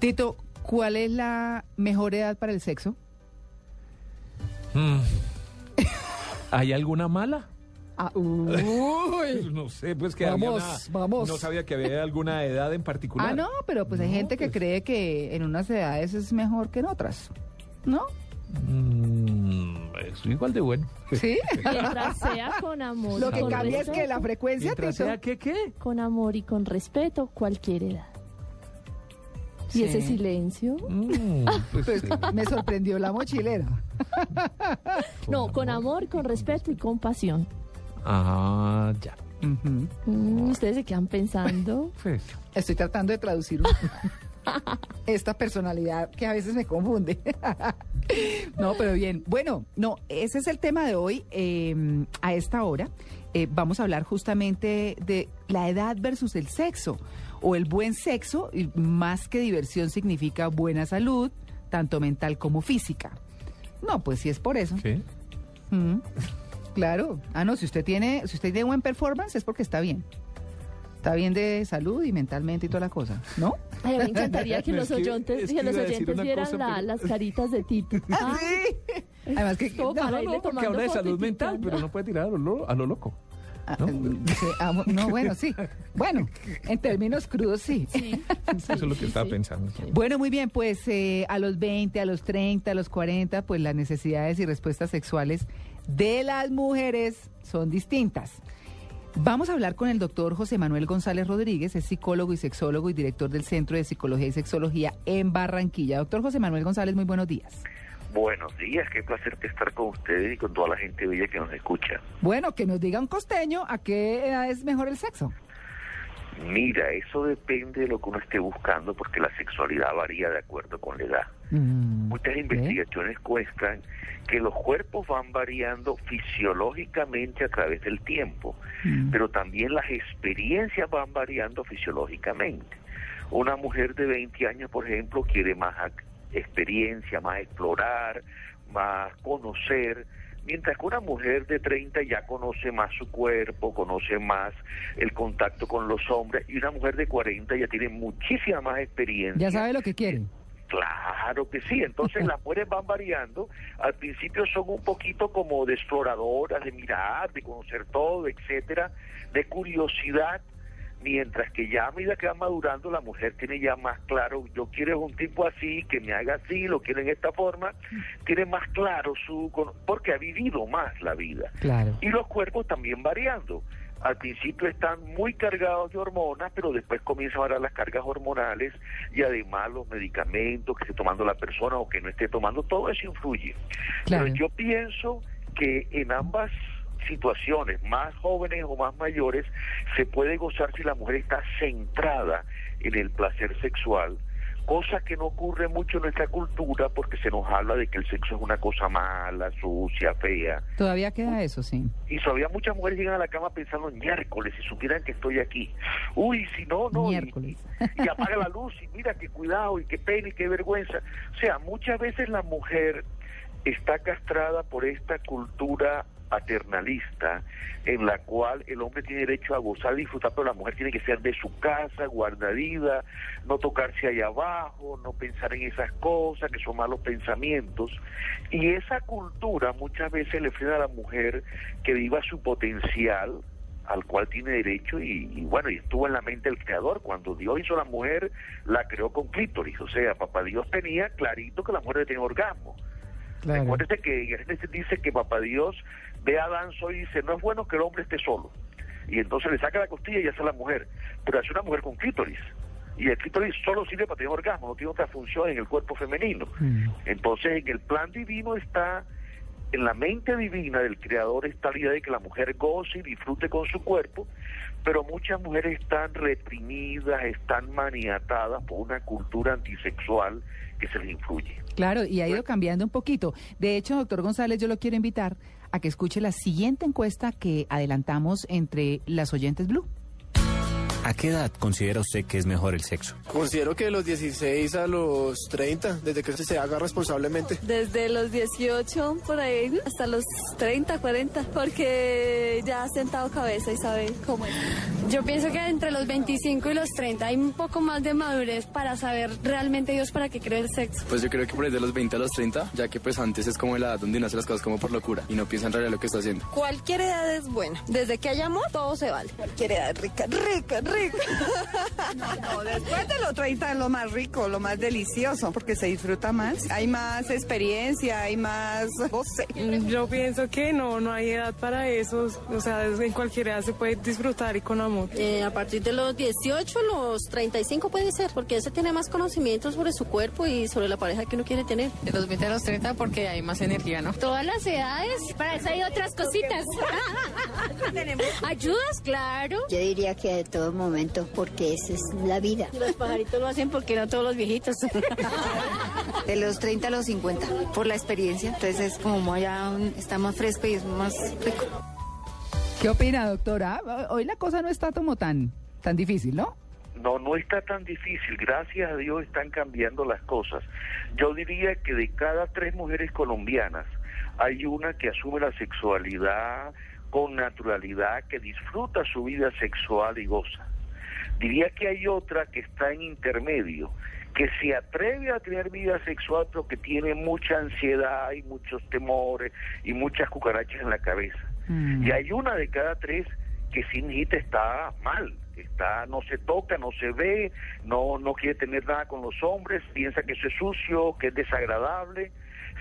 Tito, ¿cuál es la mejor edad para el sexo? Mm. ¿Hay alguna mala? Ah, uy. No sé, pues que Vamos, había una- vamos. No sabía que había alguna edad en particular. Ah, no, pero pues hay gente que pues. cree que en unas edades es mejor que en otras. ¿No? Mm, es igual de bueno. ¿Sí? Mientras sea con amor. Lo que con cambia es que la frecuencia, Mientras sea que qué. Con amor y con respeto, cualquier edad. Sí. Y ese silencio. Mm, pues, Pues sí. me sorprendió la mochilera. No, con amor, con respeto y con pasión. Ah, ya. Mm, Ustedes se quedan pensando. Pues, Estoy tratando de traducir esta personalidad que a veces me confunde. no, pero bien. Bueno, no, ese es el tema de hoy. Eh, a esta hora eh, vamos a hablar justamente de la edad versus el sexo o el buen sexo. Y más que diversión significa buena salud, tanto mental como física. No, pues si es por eso. ¿qué? Mm, Claro. Ah, no, si usted tiene, si usted tiene buen performance es porque está bien. Está bien de salud y mentalmente y toda la cosa, ¿no? Ay, a mí me encantaría que Es los oyentes, es que que los oyentes vieran cosa, la- pero- las caritas de Tito. Ah, sí. Además que no, No, porque habla de salud mental, pero no puede tirar a lo, lo- a lo loco. ¿no? bueno, sí. Bueno, en términos crudos, sí. sí. Eso es lo que estaba sí. pensando. Bueno, muy bien, pues eh, a los 20, a los 30, a los 40, pues las necesidades y respuestas sexuales de las mujeres son distintas. Vamos a hablar con el doctor José Manuel González Rodríguez, es psicólogo y sexólogo y director del Centro de Psicología y Sexología en Barranquilla. Doctor José Manuel González, muy buenos días. Buenos días, qué placer estar con ustedes y con toda la gente bella que nos escucha. Bueno, que nos diga un costeño a qué edad es mejor el sexo. Mira, eso depende de lo que uno esté buscando porque la sexualidad varía de acuerdo con la edad. Mm, Muchas investigaciones muestran que los cuerpos van variando fisiológicamente a través del tiempo, Mm. pero también las experiencias van variando fisiológicamente. Una mujer de 20 años, por ejemplo, quiere más experiencia, más explorar, más conocer, mientras que una mujer de 30 ya conoce más su cuerpo, conoce más el contacto con los hombres, y una mujer de 40 ya tiene muchísima más experiencia. Ya sabe lo que quiere. Claro que sí, entonces las mujeres van variando, al principio son un poquito como de exploradoras, de mirar, de conocer todo, etcétera, de curiosidad, mientras que ya a medida que va madurando la mujer tiene ya más claro, yo quiero un tipo así, que me haga así, lo quiero en esta forma, tiene más claro su, porque ha vivido más la vida. Claro. Y los cuerpos también variando. Al principio están muy cargados de hormonas, pero después comienzan a variar las cargas hormonales y además los medicamentos que esté tomando la persona o que no esté tomando, todo eso influye. Claro. Pero yo pienso que en ambas situaciones, más jóvenes o más mayores, se puede gozar si la mujer está centrada en el placer sexual, cosa que no ocurre mucho en nuestra cultura porque se nos habla de que el sexo es una cosa mala, sucia, fea. Todavía queda eso, sí. Y todavía muchas mujeres llegan a la cama pensando miércoles, si supieran que estoy aquí. Uy, si no, no. Miércoles. Y, y apaga la luz y mira qué cuidado y qué pena y qué vergüenza. O sea, muchas veces la mujer está castrada por esta cultura paternalista en la cual el hombre tiene derecho a gozar y disfrutar, pero la mujer tiene que ser de su casa, guardadida, no tocarse allá abajo, no pensar en esas cosas que son malos pensamientos. Y esa cultura muchas veces le frena a la mujer que viva su potencial al cual tiene derecho y, y bueno, y estuvo en la mente del creador. Cuando Dios hizo a la mujer, la creó con clítoris. O sea, papá Dios tenía clarito que la mujer tenía orgasmo. Claro. Recuérdese que dice que papá Dios ve a Adán y dice, no es bueno que el hombre esté solo. Y entonces le saca la costilla y hace la mujer. Pero hace una mujer con clítoris. Y el clítoris solo sirve para tener orgasmo, no tiene otra función en el cuerpo femenino. Mm. Entonces, en el plan divino está, en la mente divina del Creador está la idea de que la mujer goce y disfrute con su cuerpo, pero muchas mujeres están reprimidas, están maniatadas por una cultura antisexual que se les influye. Claro, y ha ido cambiando un poquito. De hecho, doctor González, yo lo quiero invitar a que escuche la siguiente encuesta que adelantamos entre las oyentes Blue. ¿A qué edad considera usted que es mejor el sexo? Considero que de los 16 a los 30, desde que se haga responsablemente. Desde los 18 por ahí hasta los 30, 40, porque ya ha sentado cabeza y sabe cómo es. Yo pienso que entre los 25 y los 30 hay un poco más de madurez para saber realmente Dios para qué cree el sexo. Pues yo creo que por ahí de los 20 a los 30, ya que pues antes es como la edad donde uno hace las cosas como por locura y no piensa en realidad lo que está haciendo. Cualquier edad es buena. Desde que hay amor, todo se vale. Cualquier edad es rica, rica, rica. No, después de los 30 es lo más rico, lo más delicioso, porque se disfruta más. Hay más experiencia, hay más goce. Yo pienso que no, no hay edad para eso. O sea, en cualquier edad se puede disfrutar y con amor. Eh, a partir de los 18, los 35 puede ser, porque ese tiene más conocimiento sobre su cuerpo y sobre la pareja que uno quiere tener. De los 20 a los 30 porque hay más energía, ¿no? Todas las edades, para eso hay otras cositas. Ayudas, claro. Yo diría que de todo momento, porque esa es la vida. Los pajaritos lo hacen porque no todos los viejitos. De los 30 a los 50, por la experiencia. Entonces es como ya un- está más fresco y es más rico. ¿Qué opina, doctora? Hoy la cosa no está como tan, tan difícil, ¿no? No, no está tan difícil. Gracias a Dios están cambiando las cosas. Yo diría que de cada tres mujeres colombianas hay una que asume la sexualidad con naturalidad, que disfruta su vida sexual y goza. Diría que hay otra que está en intermedio, que se atreve a tener vida sexual, pero que tiene mucha ansiedad y muchos temores y muchas cucarachas en la cabeza. Y hay una de cada tres que sin hijita está mal, está no se toca, no se ve, no no quiere tener nada con los hombres, piensa que eso es sucio, que es desagradable.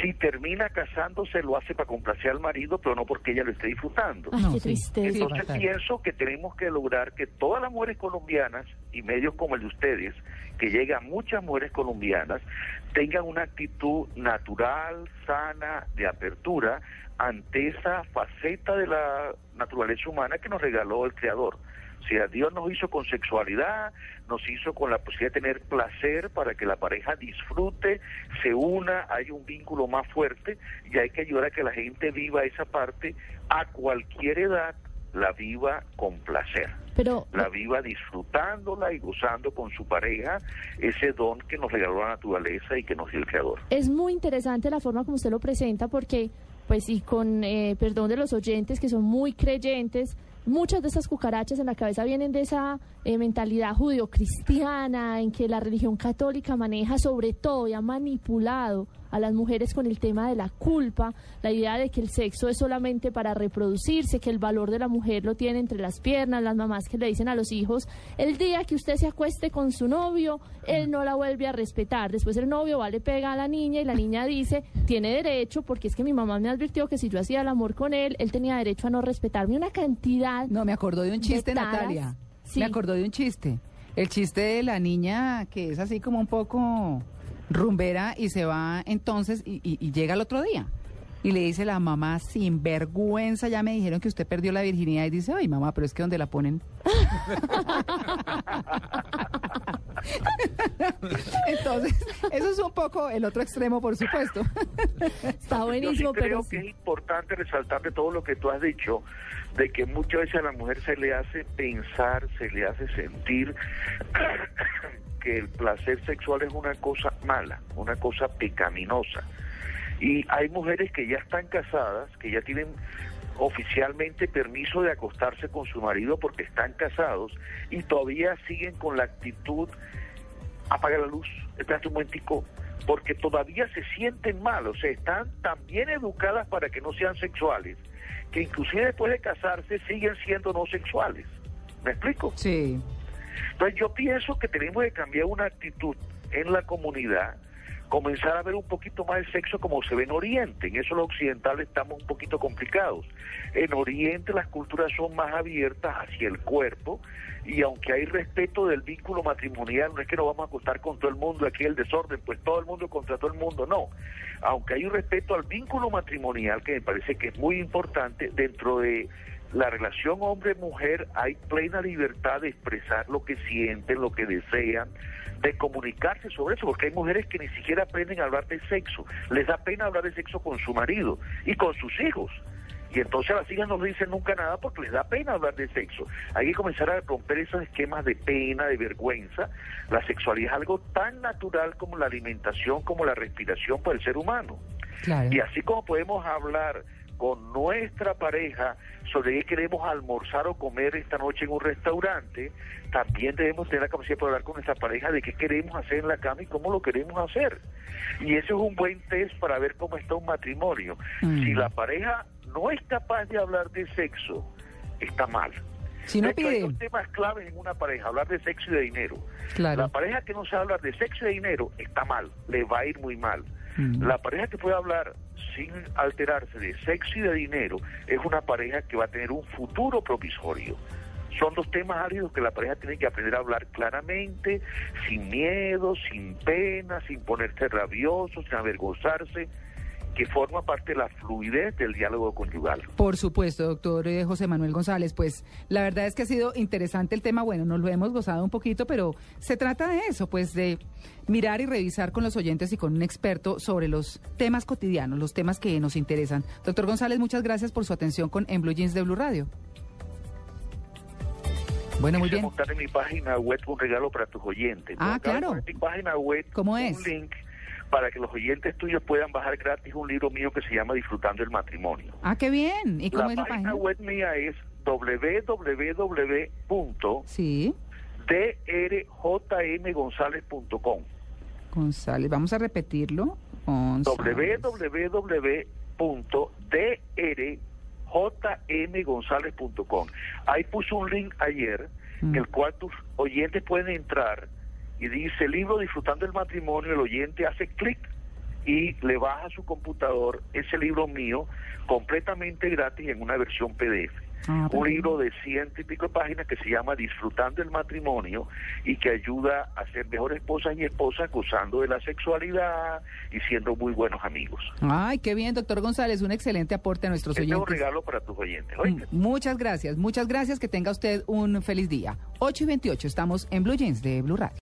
Si termina casándose lo hace para complacer al marido, pero no porque ella lo esté disfrutando. Ay, qué tristeza. Entonces pienso que tenemos que lograr que todas las mujeres colombianas y medios como el de ustedes, que llegan muchas mujeres colombianas, tengan una actitud natural, sana, de apertura ante esa faceta de la naturaleza humana que nos regaló el Creador. O sea, Dios nos hizo con sexualidad, nos hizo con la posibilidad de tener placer para que la pareja disfrute, se una, hay un vínculo más fuerte y hay que ayudar a que la gente viva esa parte a cualquier edad, la viva con placer. Pero La viva disfrutándola y gozando con su pareja ese don que nos regaló la naturaleza y que nos dio el Creador. es muy interesante la forma como usted lo presenta porque, pues, y con eh, perdón de los oyentes que son muy creyentes, muchas de esas cucarachas en la cabeza vienen de esa eh, mentalidad judio-cristiana en que la religión católica maneja sobre todo y ha manipulado a las mujeres con el tema de la culpa, la idea de que el sexo es solamente para reproducirse, que el valor de la mujer lo tiene entre las piernas, las mamás que le dicen a los hijos, el día que usted se acueste con su novio, él no la vuelve a respetar. Después el novio va, le pega a la niña y la niña dice, tiene derecho, porque es que mi mamá me advirtió que si yo hacía el amor con él, él tenía derecho a no respetarme. Una cantidad. No, me acordó de un chiste, taras. Natalia. Sí. Me acordó de un chiste. El chiste de la niña que es así como un poco rumbera y se va entonces y, y- y llega el otro día. Y le dice la mamá, sin vergüenza, ya me dijeron que usted perdió la virginidad. Y dice, ay mamá, pero es que donde la ponen. Entonces, eso es un poco el otro extremo, por supuesto. Está Yo buenísimo, sí pero creo que es importante resaltar de todo lo que tú has dicho, de que muchas veces a la mujer se le hace pensar, se le hace sentir que el placer sexual es una cosa mala, una cosa pecaminosa. Y hay mujeres que ya están casadas, que ya tienen oficialmente permiso de acostarse con su marido porque están casados y todavía siguen con la actitud apaga la luz, espérate un momentico, porque todavía se sienten mal, o sea, están tan bien educadas para que no sean sexuales, que inclusive después de casarse siguen siendo no sexuales. ¿Me explico? Sí. Entonces yo pienso que tenemos que cambiar una actitud en la comunidad, comenzar a ver un poquito más el sexo como se ve en Oriente. En eso los occidentales estamos un poquito complicados. En Oriente las culturas son más abiertas hacia el cuerpo y aunque hay respeto del vínculo matrimonial, no es que nos vamos a acostar con todo el mundo, aquí el desorden, pues todo el mundo contra todo el mundo, no. Aunque hay un respeto al vínculo matrimonial, que me parece que es muy importante, dentro de la relación hombre-mujer hay plena libertad de expresar lo que sienten, lo que desean, de comunicarse sobre eso, porque hay mujeres que ni siquiera aprenden a hablar de sexo, les da pena hablar de sexo con su marido y con sus hijos. Y entonces las hijas no le dicen nunca nada porque les da pena hablar de sexo. Hay que comenzar a romper esos esquemas de pena, de vergüenza. La sexualidad es algo tan natural como la alimentación, como la respiración para el ser humano. Claro. Y así como podemos hablar con nuestra pareja sobre qué queremos almorzar o comer esta noche en un restaurante, también debemos tener la capacidad de hablar con nuestra pareja de qué queremos hacer en la cama y cómo lo queremos hacer. Y eso es un buen test para ver cómo está un matrimonio. Mm. Si la pareja no es capaz de hablar de sexo, está mal. Si no De hecho, hay pide. dos temas claves en una pareja, hablar de sexo y de dinero. Claro. La pareja que no sabe hablar de sexo y de dinero está mal, le va a ir muy mal. La pareja que puede hablar sin alterarse de sexo y de dinero es una pareja que va a tener un futuro provisorio. Son dos temas áridos que la pareja tiene que aprender a hablar claramente, sin miedo, sin pena, sin ponerse rabioso, sin avergonzarse, que forma parte de la fluidez del diálogo conyugal. Por supuesto, doctor eh, José Manuel González. Pues la verdad es que ha sido interesante el tema. Bueno, nos lo hemos gozado un poquito, pero se trata de eso, pues de mirar y revisar con los oyentes y con un experto sobre los temas cotidianos, los temas que nos interesan. Doctor González, muchas gracias por su atención con En Blue Jeans de Blue Radio. Bueno, muy bien. montar en mi página web un regalo para tus oyentes. Ah, claro. poner En mi página web ¿Cómo un es? link para que los oyentes tuyos puedan bajar gratis un libro mío que se llama Disfrutando el Matrimonio. Ah, qué bien. ¿Y cómo la es la página página? web mía es www.drjmgonzalez.com González. Vamos a repetirlo. Www.drjmgonzalez.com. Ahí puse un link ayer en el cual tus oyentes pueden entrar y dice libro disfrutando el matrimonio, el oyente hace clic y le baja a su computador ese libro mío completamente gratis en una versión PDF. Ah, un libro de ciento y pico de páginas que se llama Disfrutando el matrimonio y que ayuda a ser mejores esposas y esposas gozando de la sexualidad y siendo muy buenos amigos. Ay, qué bien, doctor González. Un excelente aporte a nuestros Este es un oyentes. regalo para tus oyentes. ¿oíste? Mm, Muchas gracias, muchas gracias. Que tenga usted un feliz día. 8 y 28, estamos en Blue Jeans de Blue Radio.